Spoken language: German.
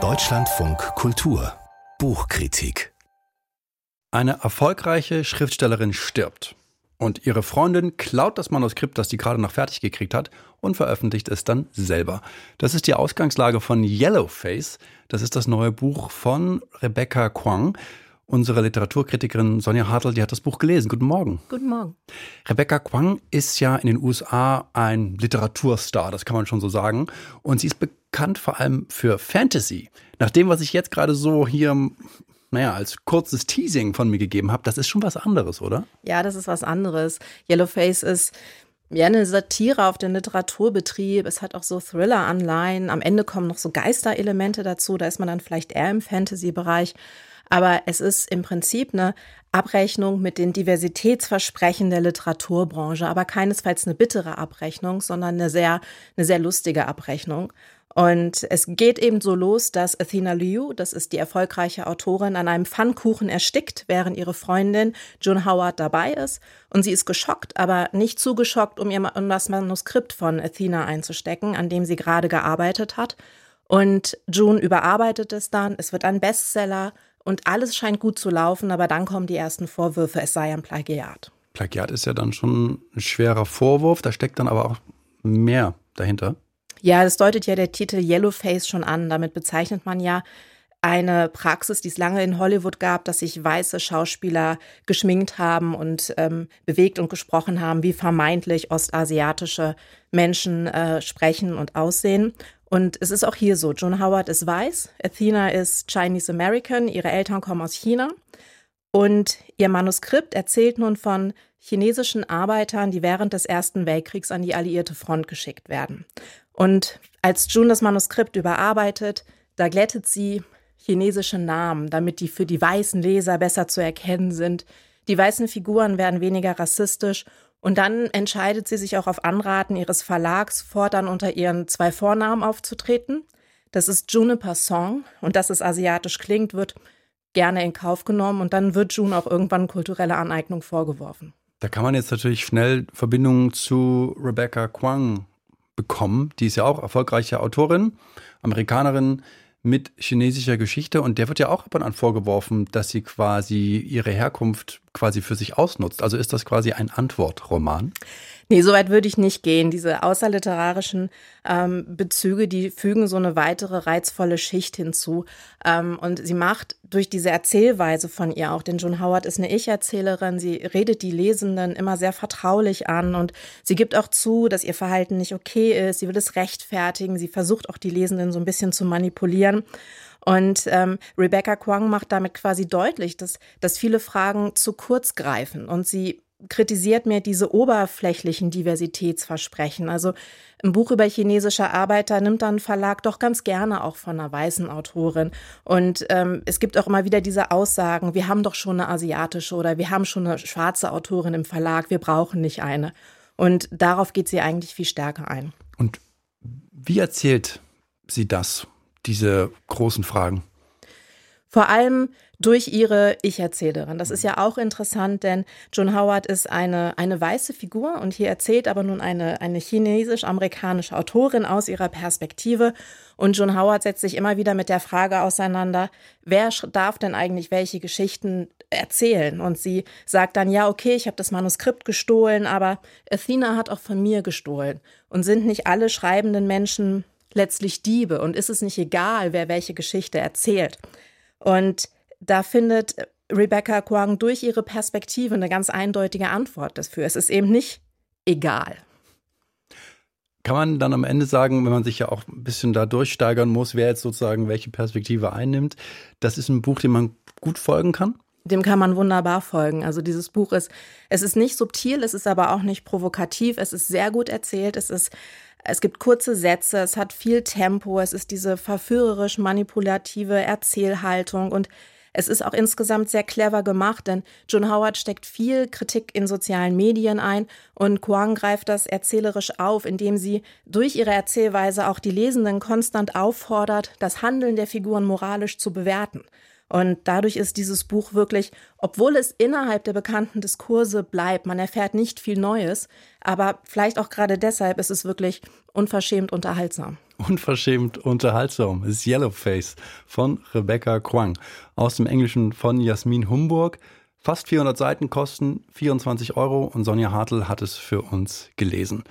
Deutschlandfunk Kultur Buchkritik Eine erfolgreiche Schriftstellerin stirbt und ihre Freundin klaut das Manuskript, das sie gerade noch fertig gekriegt hat und veröffentlicht es dann selber. Das ist die Ausgangslage von Yellowface. Das ist das neue Buch von Rebecca Kwang. Unsere Literaturkritikerin Sonja Hartl, die hat das Buch gelesen. Guten Morgen. Guten Morgen. Rebecca Kwang ist ja in den USA ein Literaturstar, das kann man schon so sagen. Und sie ist bekannt vor allem für Fantasy. Nach dem, was ich jetzt gerade so hier naja, als kurzes Teasing von mir gegeben habe, das ist schon was anderes, oder? Ja, das ist was anderes. Yellowface ist ja eine Satire auf den Literaturbetrieb. Es hat auch so Thriller-Anleihen. Am Ende kommen noch so Geisterelemente dazu. Da ist man dann vielleicht eher im Fantasy-Bereich. Aber es ist im Prinzip eine Abrechnung mit den Diversitätsversprechen der Literaturbranche, aber keinesfalls eine bittere Abrechnung, sondern eine sehr, eine sehr lustige Abrechnung. Und es geht eben so los, dass Athena Liu, das ist die erfolgreiche Autorin, an einem Pfannkuchen erstickt, während ihre Freundin June Howard dabei ist. Und sie ist geschockt, aber nicht zu geschockt, um ihr um das Manuskript von Athena einzustecken, an dem sie gerade gearbeitet hat. Und June überarbeitet es dann, es wird ein Bestseller und alles scheint gut zu laufen, aber dann kommen die ersten Vorwürfe, es sei ein Plagiat. Plagiat ist ja dann schon ein schwerer Vorwurf, da steckt dann aber auch mehr dahinter. Ja, das deutet ja der Titel Yellowface schon an. Damit bezeichnet man ja eine Praxis, die es lange in Hollywood gab, dass sich weiße Schauspieler geschminkt haben und ähm, bewegt und gesprochen haben, wie vermeintlich ostasiatische Menschen äh, sprechen und aussehen. Und es ist auch hier so. Joan Howard ist weiß, Athena ist Chinese American, ihre Eltern kommen aus China. Und ihr Manuskript erzählt nun von chinesischen Arbeitern, die während des Ersten Weltkriegs an die alliierte Front geschickt werden. Und als June das Manuskript überarbeitet, da glättet sie chinesische Namen, damit die für die weißen Leser besser zu erkennen sind. Die weißen Figuren werden weniger rassistisch und dann entscheidet sie sich auch auf Anraten ihres Verlags fortan unter ihren zwei Vornamen aufzutreten. Das ist Juniper Song und dass es asiatisch klingt, wird gerne in Kauf genommen und dann wird June auch irgendwann kulturelle Aneignung vorgeworfen. Da kann man jetzt natürlich schnell Verbindungen zu Rebecca Kwang bekommen. Die ist ja auch erfolgreiche Autorin, Amerikanerin mit chinesischer Geschichte und der wird ja auch ab und an vorgeworfen, dass sie quasi ihre Herkunft quasi für sich ausnutzt. Also ist das quasi ein Antwortroman? Nee, so weit würde ich nicht gehen. Diese außerliterarischen ähm, Bezüge, die fügen so eine weitere reizvolle Schicht hinzu. Ähm, und sie macht durch diese Erzählweise von ihr auch, denn Joan Howard ist eine Ich-Erzählerin, sie redet die Lesenden immer sehr vertraulich an und sie gibt auch zu, dass ihr Verhalten nicht okay ist, sie will es rechtfertigen, sie versucht auch die Lesenden so ein bisschen zu manipulieren. Und ähm, Rebecca Kwong macht damit quasi deutlich, dass, dass viele Fragen zu kurz greifen und sie kritisiert mehr diese oberflächlichen Diversitätsversprechen. Also ein Buch über chinesische Arbeiter nimmt dann ein Verlag doch ganz gerne auch von einer weißen Autorin. Und ähm, es gibt auch immer wieder diese Aussagen, wir haben doch schon eine asiatische oder wir haben schon eine schwarze Autorin im Verlag, wir brauchen nicht eine. Und darauf geht sie eigentlich viel stärker ein. Und wie erzählt sie das, diese großen Fragen? Vor allem durch ihre Ich-Erzählerin. Das ist ja auch interessant, denn Joan Howard ist eine, eine weiße Figur und hier erzählt aber nun eine, eine chinesisch-amerikanische Autorin aus ihrer Perspektive. Und Joan Howard setzt sich immer wieder mit der Frage auseinander, wer darf denn eigentlich welche Geschichten erzählen? Und sie sagt dann, ja, okay, ich habe das Manuskript gestohlen, aber Athena hat auch von mir gestohlen. Und sind nicht alle schreibenden Menschen letztlich Diebe? Und ist es nicht egal, wer welche Geschichte erzählt? Und da findet Rebecca Kwang durch ihre Perspektive eine ganz eindeutige Antwort dafür. Es ist eben nicht egal. Kann man dann am Ende sagen, wenn man sich ja auch ein bisschen da durchsteigern muss, wer jetzt sozusagen welche Perspektive einnimmt, das ist ein Buch, dem man gut folgen kann? Dem kann man wunderbar folgen. Also dieses Buch ist, es ist nicht subtil, es ist aber auch nicht provokativ, es ist sehr gut erzählt, es ist es gibt kurze Sätze, es hat viel Tempo, es ist diese verführerisch manipulative Erzählhaltung und es ist auch insgesamt sehr clever gemacht, denn John Howard steckt viel Kritik in sozialen Medien ein und Kwang greift das erzählerisch auf, indem sie durch ihre Erzählweise auch die Lesenden konstant auffordert, das Handeln der Figuren moralisch zu bewerten. Und dadurch ist dieses Buch wirklich, obwohl es innerhalb der bekannten Diskurse bleibt, man erfährt nicht viel Neues, aber vielleicht auch gerade deshalb ist es wirklich unverschämt unterhaltsam. Unverschämt unterhaltsam ist Yellowface von Rebecca Kwang aus dem Englischen von Jasmin Humburg. Fast 400 Seiten kosten 24 Euro und Sonja Hartl hat es für uns gelesen.